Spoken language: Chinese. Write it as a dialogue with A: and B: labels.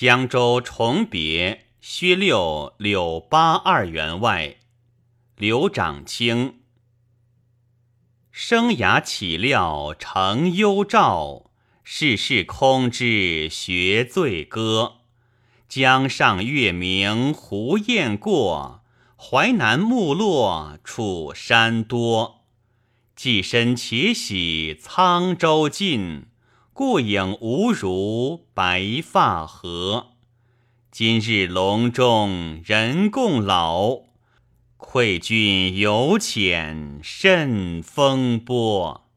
A: 江州重别薛六柳八二员外，刘长卿。生涯岂料成幽照，世事空知学醉歌。江上月明湖雁过，淮南木落楚山多。寄身且喜沧州近，顾影无如白发何。今日隆中人共老，愧君犹浅甚风波。